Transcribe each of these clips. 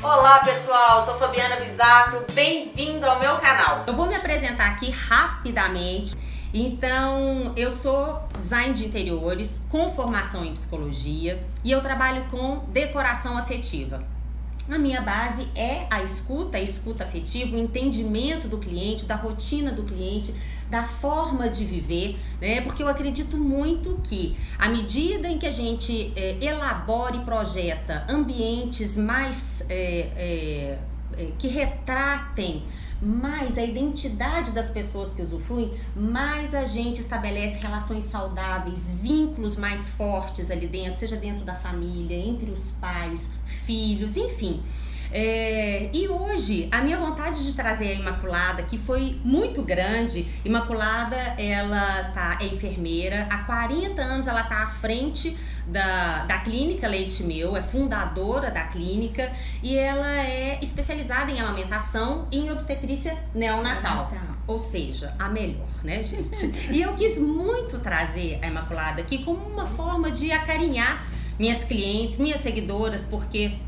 Olá pessoal, sou Fabiana Bisacro, bem-vindo ao meu canal. Eu vou me apresentar aqui rapidamente. Então, eu sou design de interiores com formação em psicologia e eu trabalho com decoração afetiva. A minha base é a escuta, a escuta afetiva, o entendimento do cliente, da rotina do cliente, da forma de viver, né? Porque eu acredito muito que à medida em que a gente é, elabora e projeta ambientes mais é, é, é que retratem mais a identidade das pessoas que usufruem, mais a gente estabelece relações saudáveis, vínculos mais fortes ali dentro, seja dentro da família, entre os pais, filhos, enfim. É, e hoje a minha vontade de trazer a Imaculada, que foi muito grande, Imaculada ela tá é enfermeira, há 40 anos ela tá à frente da, da clínica Leite Meu, é fundadora da clínica e ela é especializada em amamentação e em obstetrícia neonatal. Ou seja, a melhor, né, gente? e eu quis muito trazer a Imaculada aqui como uma forma de acarinhar minhas clientes, minhas seguidoras, porque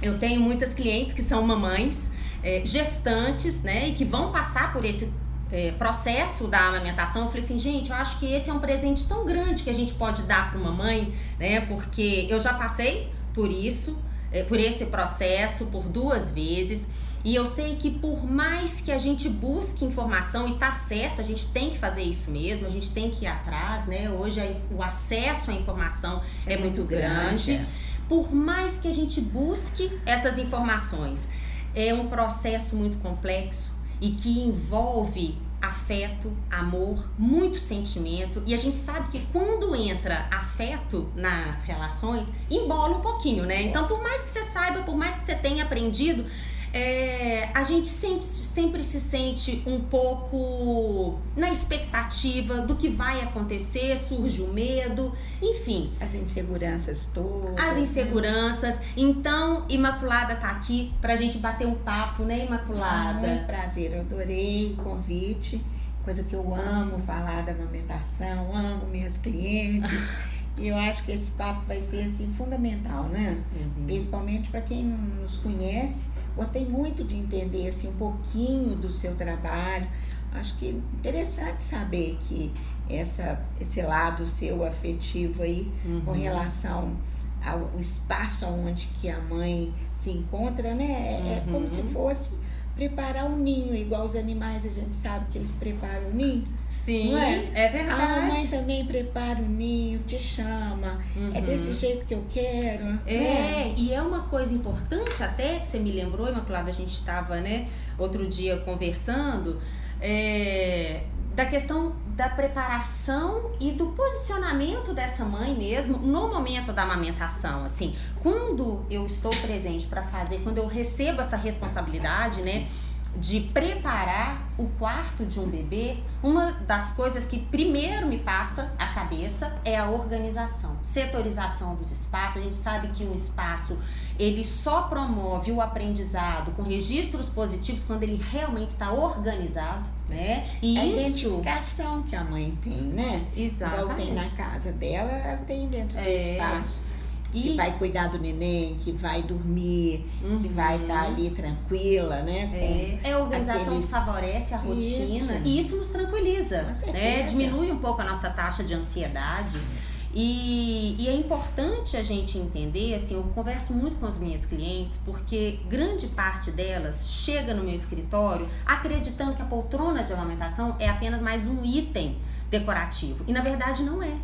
eu tenho muitas clientes que são mamães, é, gestantes, né, e que vão passar por esse é, processo da amamentação. Eu falei assim, gente, eu acho que esse é um presente tão grande que a gente pode dar para uma mãe, né, porque eu já passei por isso, é, por esse processo, por duas vezes. E eu sei que por mais que a gente busque informação, e tá certo, a gente tem que fazer isso mesmo, a gente tem que ir atrás, né? Hoje o acesso à informação é, é muito, grande. grande. Por mais que a gente busque essas informações, é um processo muito complexo e que envolve afeto, amor, muito sentimento. E a gente sabe que quando entra afeto nas relações, embola um pouquinho, né? Então, por mais que você saiba, por mais que você tenha aprendido, é, a gente sente, sempre se sente um pouco na expectativa do que vai acontecer, surge o medo, enfim. As inseguranças todas. As né? inseguranças. Né? Então, Imaculada tá aqui pra gente bater um papo, né, Imaculada? Muito prazer, eu adorei o convite. Coisa que eu amo falar da amamentação, amo minhas clientes. E eu acho que esse papo vai ser assim fundamental, né? Uhum. Principalmente para quem não nos conhece Gostei muito de entender assim, um pouquinho do seu trabalho. Acho que interessante saber que essa, esse lado seu afetivo aí uhum. com relação ao espaço onde que a mãe se encontra, né? É, é como se uhum. fosse preparar um ninho, igual os animais, a gente sabe que eles preparam o ninho. Sim, é? é? verdade. A mãe também prepara o ninho, te chama, é uhum. é desse jeito que eu quero. É, né? e é uma coisa importante até que você me lembrou, Imaculada, a gente estava, né, outro dia conversando, é, da questão da preparação e do posicionamento dessa mãe mesmo no momento da amamentação, assim, quando eu estou presente para fazer, quando eu recebo essa responsabilidade, né, de preparar o quarto de um bebê, uma das coisas que primeiro me passa a cabeça é a organização, setorização dos espaços. A gente sabe que um espaço ele só promove o aprendizado com registros positivos quando ele realmente está organizado, né? E a isso... identificação que a mãe tem, né? Exatamente. Igual tem na casa dela, ela tem dentro do é... espaço e... Que vai cuidar do neném, que vai dormir, uhum. que vai estar tá ali tranquila, né? É, é a organização aqueles... favorece a rotina isso. e isso nos tranquiliza, né? Diminui um pouco a nossa taxa de ansiedade. E, e, é importante a gente entender, assim, eu converso muito com as minhas clientes, porque grande parte delas chega no meu escritório acreditando que a poltrona de amamentação é apenas mais um item decorativo. E na verdade não é.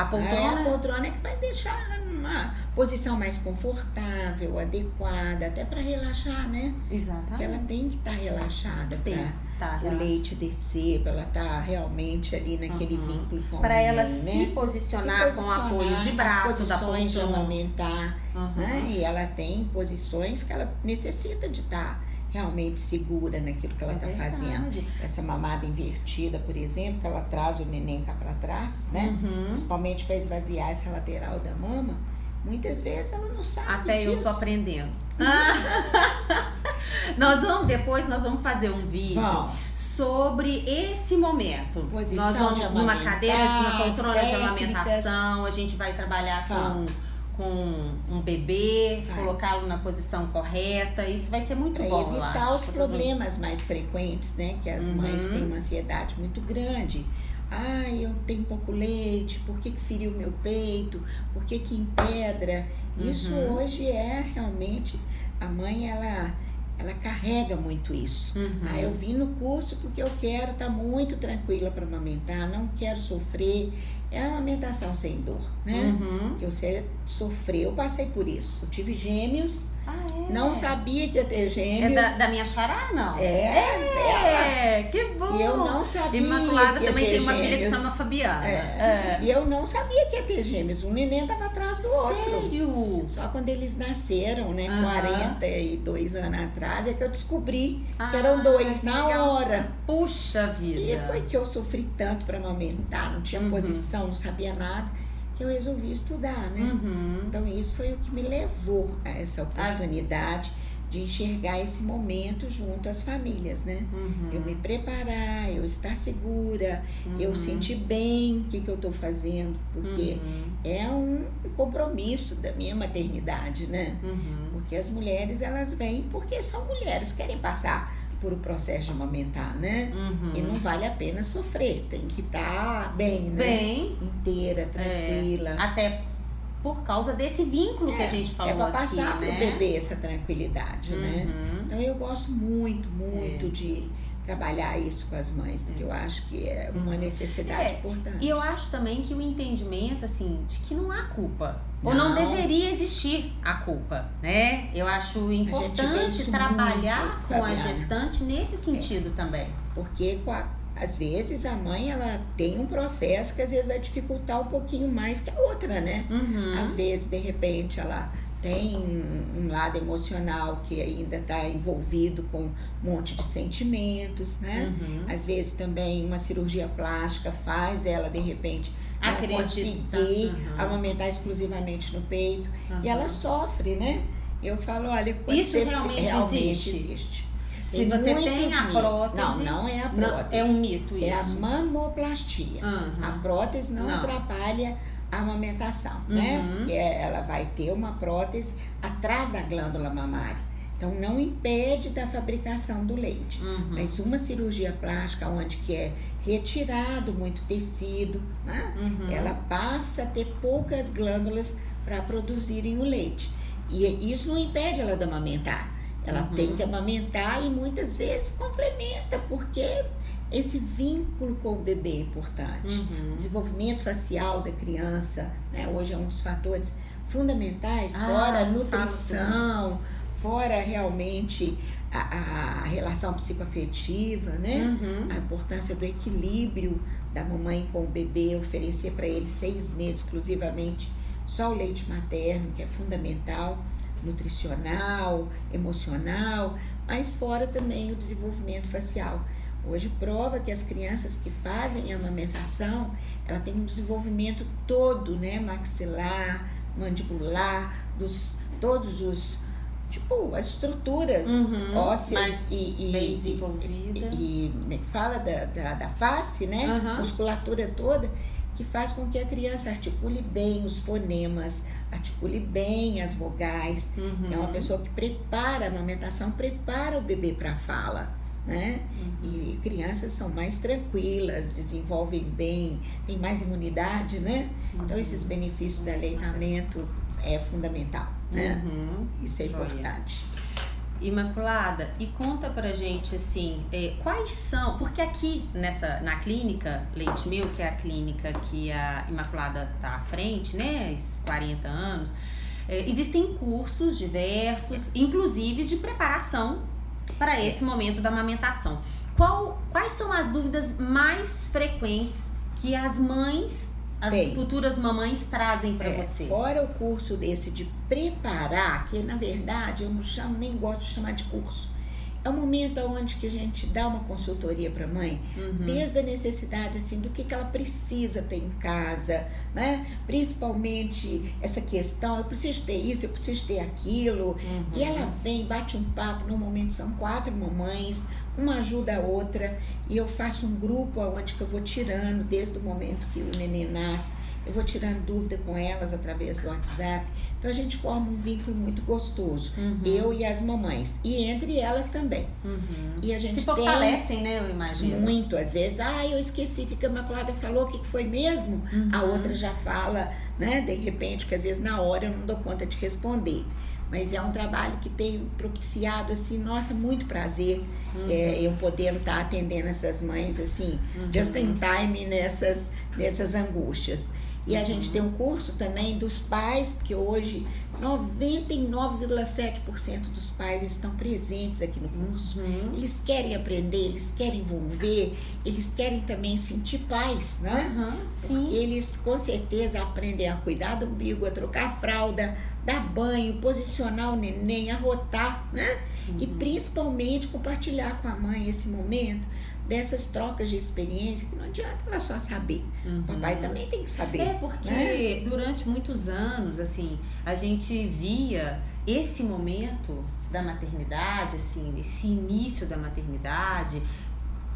A poltrona, é, a poltrona é que vai deixar uma posição mais confortável, adequada, até para relaxar, né? Exatamente. Porque ela tem que estar tá relaxada para tá, o leite descer, para ela estar tá realmente ali naquele uhum. vínculo com Para ela né? se, posicionar se, posicionar com apoio de braço da poltrona. de amamentar, uhum. né? E ela tem posições que ela necessita de estar tá realmente segura naquilo que ela está é tá fazendo. Essa mamada invertida, por exemplo, que ela traz o neném cá para trás, né? Uhum. Principalmente para esvaziar essa lateral da mama. Muitas vezes ela não sabe Até disso. eu tô aprendendo. nós vamos depois nós vamos fazer um vídeo Bom, sobre esse momento. Nós vamos numa cadeira, numa poltrona de amamentação, a gente vai trabalhar com com um bebê, colocá-lo na posição correta. Isso vai ser muito pra bom, evitar acho, os problemas mais frequentes, né? Que as Uhum. mães têm uma ansiedade muito grande. Ah, eu tenho pouco leite, por que, que feriu meu peito? Por que, que empedra? Isso Uhum. hoje é realmente. A mãe, ela, ela carrega muito isso. Uhum. Ah, eu vim no curso porque eu quero estar muito tranquila para amamentar, não quero sofrer. É uma amamentação sem dor, né? Uhum. Que você sofreu, eu passei por isso. Eu tive gêmeos, Ah, é? não sabia que ia ter É gêmeos. da, da minha xará, não? É, É, que bom. E eu não sabia. Imaculada que ia também ter tem uma filha que chama Fabiana. É. E eu não sabia que ia ter gêmeos. Um neném tava atrás do outro. Sério? Só quando eles nasceram, né? Aham. 42 anos atrás, é que eu descobri que eram Ah, dois que na legal. hora. Puxa vida. E foi que eu sofri tanto para amamentar, não tinha Uhum. posição, não sabia nada, eu resolvi estudar, né? Uhum. Então isso foi o que me levou a essa oportunidade de enxergar esse momento junto às famílias, né? Uhum. Eu me preparar, eu estar segura, eu Uhum. sentir bem o que, que eu estou fazendo, porque Uhum. é um compromisso da minha maternidade, né? Uhum. Porque as mulheres elas vêm porque são mulheres, querem passar por o processo de amamentar, né? Uhum. E não vale a pena sofrer, tem que estar bem, né? Bem, Inteira, tranquila. até por causa desse vínculo que a gente é falou para aqui, passar né? pro bebê essa tranquilidade, né? Uhum. Então eu gosto muito, muito É. de trabalhar isso com as mães, porque eu acho que é uma necessidade É, importante. E eu acho também que o entendimento, assim, de que não há culpa. Ou não Não. deveria existir a culpa, né? Eu acho importante trabalhar com a Fabiana. gestante nesse sentido também. Porque a- às vezes a mãe ela tem um processo que às vezes vai dificultar um pouquinho mais que a outra, né? Uhum. Às vezes, de repente, ela tem um lado emocional que ainda está envolvido com um monte de sentimentos, né? Uhum. Às vezes também uma cirurgia plástica faz ela, de repente, não Acredita. conseguir Uhum. amamentar exclusivamente no peito. Uhum. E ela sofre, né? Eu falo, olha, Isso você- realmente existe? existe. Se Tem você tem a prótese. Não, não é a não, prótese. é um mito isso. É a mamoplastia. A prótese não, Não. atrapalha amamentação, né? Uhum. Porque ela vai ter uma prótese atrás da glândula mamária. Então não impede da fabricação do leite. Uhum. Mas uma cirurgia plástica onde que é retirado muito tecido, né? Uhum. ela passa a ter poucas glândulas para produzirem o leite. E isso não impede ela de amamentar. Ela Uhum. tem que amamentar e muitas vezes complementa, porque esse vínculo com o bebê é importante. Uhum. O desenvolvimento facial da criança, né? hoje é um dos fatores fundamentais, Ah, fora nutrição, fora realmente a, a relação psicoafetiva, né? Uhum. A importância do equilíbrio da mamãe com o bebê, oferecer para ele seis meses exclusivamente só o leite materno, que é fundamental, nutricional, emocional, mas fora também o desenvolvimento facial. Hoje prova que as crianças que fazem a amamentação, ela tem um desenvolvimento todo, né, maxilar, mandibular, dos todos os tipo as estruturas Uhum, ósseas e, e, bem e- desenvolvida. e, como é que fala da, da, da face, né? Aham. Musculatura toda, que faz com que a criança articule bem os fonemas, articule bem as vogais. Uhum. É uma pessoa que prepara a amamentação, prepara o bebê para a fala. Né? Uhum. E crianças são mais tranquilas, desenvolvem bem, têm mais imunidade, né? Então Uhum. esses benefícios do aleitamento é fundamental, né? Uhum. Isso é importante. Imaculada, e conta pra gente assim, é, quais são, porque aqui nessa na clínica Leite Mil, que é a clínica que a Imaculada tá à frente, né, esses 40 anos, é, existem cursos diversos, inclusive de preparação para esse momento da amamentação. Qual, quais são as dúvidas mais frequentes que as mães, as Tem. futuras mamães trazem para É, você? Fora o curso desse de preparar, que na verdade eu não chamo, nem gosto de chamar de curso. É um momento onde que a gente dá uma consultoria para a mãe, Uhum. desde a necessidade assim do que, que ela precisa ter em casa, né? Principalmente essa questão, eu preciso ter isso, eu preciso ter aquilo. Uhum. E ela vem, bate um papo, normalmente são quatro mamães, uma ajuda a outra, e eu faço um grupo onde que eu vou tirando desde o momento que o neném nasce, eu vou tirando dúvida com elas através do WhatsApp. Então a gente forma um vínculo muito gostoso, Uhum. eu e as mamães, e entre elas também. Uhum. E a gente Se fortalecem, né? Eu imagino. muito, às vezes, ah, eu esqueci o que a Imaculada falou, o que foi mesmo? A Uhum. outra já fala, né, de repente, que às vezes na hora eu não dou conta de responder. Mas é um trabalho que tem propiciado, assim, nossa, muito prazer é, eu podendo estar atendendo essas mães, assim, Uhum. just in time nessas, nessas angústias. E a gente tem um curso também dos pais, porque hoje 99,7% dos pais estão presentes aqui no curso. Uhum. Eles querem aprender, eles querem envolver, eles querem também sentir paz, né? Porque sim. eles com certeza aprendem a cuidar do umbigo, a trocar a fralda, dar banho, posicionar o neném, arrotar, né? E Uhum. principalmente compartilhar com a mãe esse momento dessas trocas de experiência, que não adianta ela só saber. O papai também tem que saber. É porque né? durante muitos anos, assim, a gente via esse momento da maternidade, assim, esse início da maternidade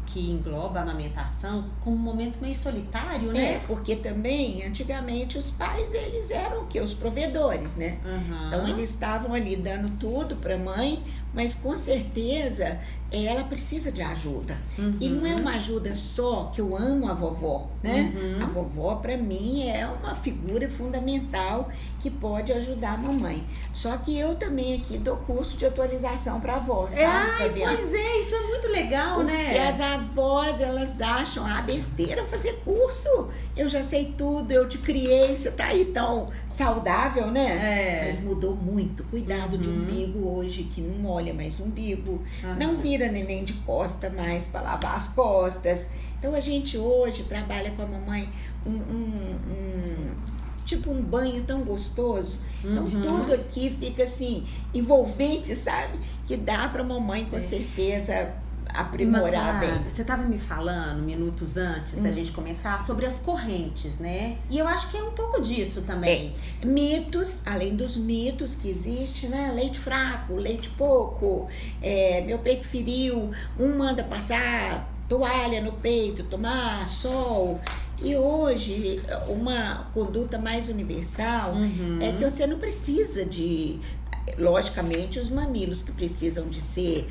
que engloba a amamentação como um momento meio solitário, É, né? porque também, antigamente, os pais, eles eram o quê? Os provedores, né? Aham. Então eles estavam ali dando tudo para a mãe, mas com certeza ela precisa de ajuda. E não é uma ajuda só que eu amo a vovó, né? Uhum. A vovó para mim é uma figura fundamental que pode ajudar a mamãe. Só que eu também aqui dou curso de atualização para avós, sabe, Ai, Fabiana? pois é, isso é muito legal, Porque né? as avós, elas acham a besteira fazer curso. Eu já sei tudo, eu te criei, você tá aí tão saudável, né? É. Mas mudou muito. Cuidado de Uhum. umbigo hoje, que não molha mais umbigo. Não vira neném de costa mais para lavar as costas. Então a gente hoje trabalha com a mamãe um, um- um- tipo um banho tão gostoso. Então Uhum. tudo aqui fica assim, envolvente, sabe? Que dá para mamãe com certeza aprimorar bem. Você estava me falando minutos antes Hum. da gente começar sobre as correntes, né? E eu acho que é um pouco disso também. Mitos, além dos mitos que existe, né? Leite fraco, leite pouco, é, meu peito feriu, um manda passar toalha no peito, tomar sol. E hoje, uma conduta mais universal Uhum. é que você não precisa de, logicamente, os mamilos que precisam de ser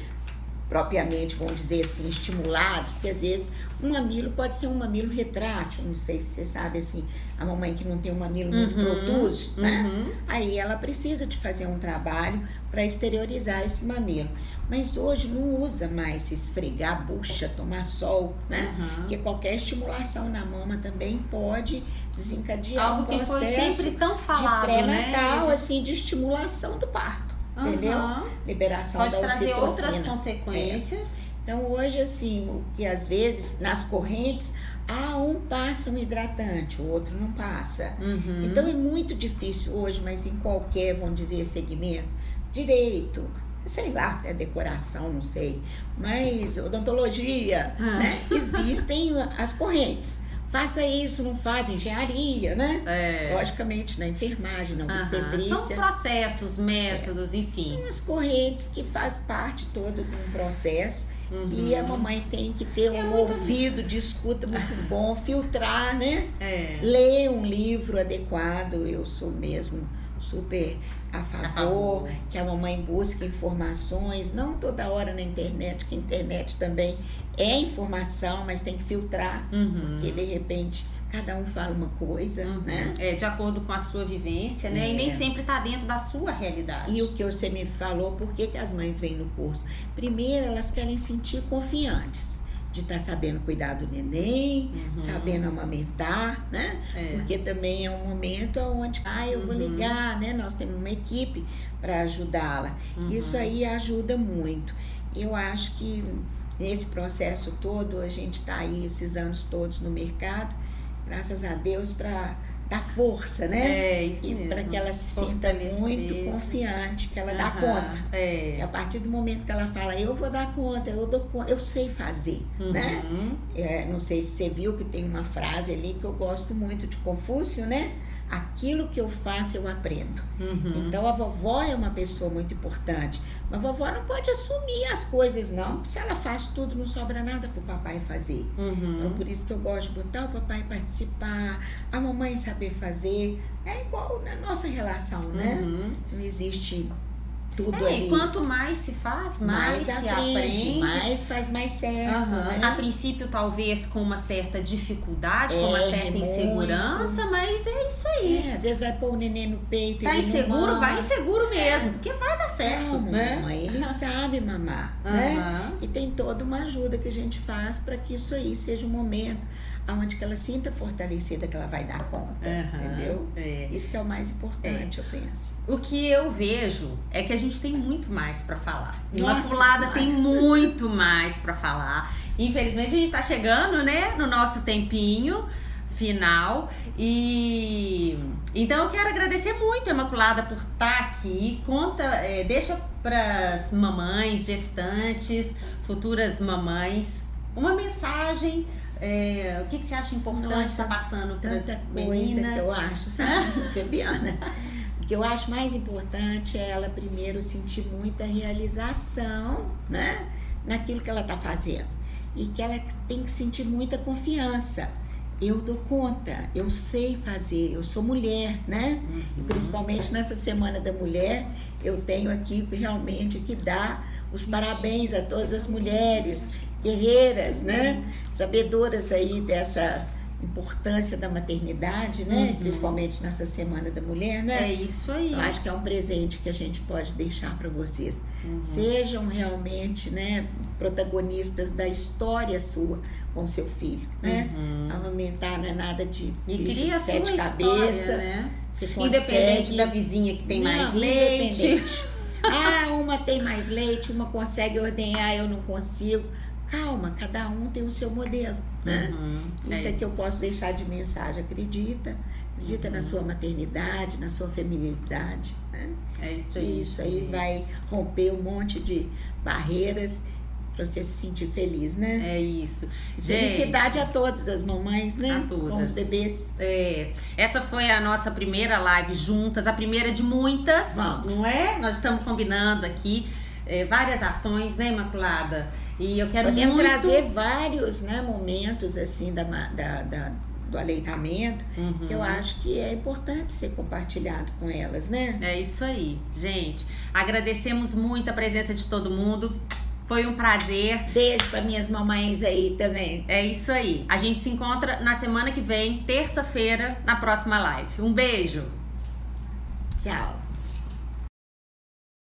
propriamente, vamos dizer assim, estimulados, porque às vezes um mamilo pode ser um mamilo retrátil, não sei se você sabe assim, a mamãe que não tem um mamilo muito Uhum, protuso, né? Uhum. Aí ela precisa de fazer um trabalho para exteriorizar esse mamilo. Mas hoje não usa mais se esfregar a bucha, tomar sol, né? Uhum. Porque qualquer estimulação na mama também pode desencadear Algo um que foi processo sempre tão de falado, né? pré-natal, assim, de estimulação do parto, entendeu? Aham. Liberação Pode da trazer ocitocina. outras consequências. Então hoje assim, o que às vezes nas correntes, ah, um passa um hidratante, o outro não passa. Uhum. Então é muito difícil hoje, mas em qualquer, vamos dizer, segmento, direito, sei lá, é decoração, não sei, mas odontologia, Ah. né? Existem as correntes. Faça isso, não faz, engenharia, né? É. Logicamente, na enfermagem, na obstetrícia. São processos, métodos, enfim. São as correntes que faz parte todo de um processo Uhum. e a mamãe tem que ter um É ouvido de escuta muito bom, filtrar, né? É. Ler um livro adequado, eu sou mesmo super a favor, favor. que a mamãe busque informações, não toda hora na internet, que a internet também é informação, mas tem que filtrar, Uhum. porque de repente cada um fala uma coisa, Uhum. né? É, de acordo com a sua vivência, né? E nem É. sempre tá dentro da sua realidade. E o que você me falou, por que, que as mães vêm no curso? Primeiro, elas querem sentir confiantes de estar sabendo cuidar do neném, Uhum. sabendo amamentar, né? É. Porque também é um momento onde, ah, eu vou Uhum. ligar, né? Nós temos uma equipe para ajudá-la. Uhum. Isso aí ajuda muito. Eu acho que nesse processo todo, a gente está aí esses anos todos no mercado, graças a Deus, para dar força, né? É, isso E mesmo. para que ela se sinta Fortalecer. muito confiante, que ela dá Aham, conta. É. a partir do momento que ela fala, eu vou dar conta, eu dou conta, eu sei fazer, né? Uhum. É, não sei se você viu que tem uma frase ali que eu gosto muito de Confúcio, né? aquilo que eu faço eu aprendo. Uhum. Então a vovó é uma pessoa muito importante. Mas a vovó não pode assumir as coisas, não. Se ela faz tudo, não sobra nada pro papai fazer. Uhum. Então por isso que eu gosto de botar o papai participar, a mamãe saber fazer. É igual na nossa relação, né? Uhum. Não existe tudo É, ali. e quanto mais se faz, mais, se aprende. mais faz mais certo, Aham. né? A princípio, talvez com uma certa dificuldade, com uma É, certa muito. insegurança, mas é isso aí. É, às vezes vai pôr o neném no peito. Tá inseguro, mama. vai inseguro mesmo, porque vai dar certo, Não, né? ele sabe mamar, né? Aham. E tem toda uma ajuda que a gente faz para que isso aí seja um momento onde que ela sinta fortalecida que ela vai dar conta, Aham. entendeu? É. Isso que é o mais importante, eu penso. O que eu vejo é que a gente tem muito mais pra falar. Nossa Imaculada tem muito mais pra falar. Infelizmente a gente tá chegando, né, no nosso tempinho final e então eu quero agradecer muito a Imaculada por estar aqui. Conta, é, deixa pras mamães, gestantes, futuras mamães, uma mensagem. É, o que, que você acha importante estar passando para as meninas? que eu acho, sabe, Fabiana? O que eu acho mais importante é ela primeiro sentir muita realização, né? Naquilo que ela tá fazendo. E que ela tem que sentir muita confiança. Eu dou conta, eu sei fazer, eu sou mulher, né? E principalmente nessa Semana da Mulher, eu tenho aqui realmente que dar os parabéns a todas as mulheres guerreiras, né? Sabedoras aí dessa importância da maternidade, né? Uhum. Principalmente nessa Semana da Mulher, né? É isso aí. Eu acho que é um presente que a gente pode deixar para vocês. Uhum. Sejam realmente, né, protagonistas da história sua com seu filho, né? Uhum. Amamentar não é nada de E bicho cria de sete história, cabeças. né? Independente da vizinha que tem Não, mais leite. Ah, uma tem mais leite, uma consegue ordenhar, eu não consigo. Calma, cada um tem o seu modelo, né? Uhum, Isso é é que eu posso deixar de mensagem. Acredita, acredita na sua maternidade, na sua feminilidade, né? É isso aí. isso aí vai romper um monte de barreiras para você se sentir feliz, né? É isso. Felicidade a todas as mamães, né? A todas. Com os bebês. É, essa foi a nossa primeira live juntas, a primeira de muitas, Vamos. não é? Nós estamos combinando aqui é, várias ações, né, Imaculada? E eu quero Podemos muito... trazer vários né, momentos assim da, da, da- do aleitamento Uhum. que eu acho que é importante ser compartilhado com elas, né? É isso aí, gente. Agradecemos muito a presença de todo mundo. Foi um prazer. Beijo para minhas mamães aí também. É isso aí. A gente se encontra na semana que vem, terça-feira, na próxima live. Um beijo. Tchau.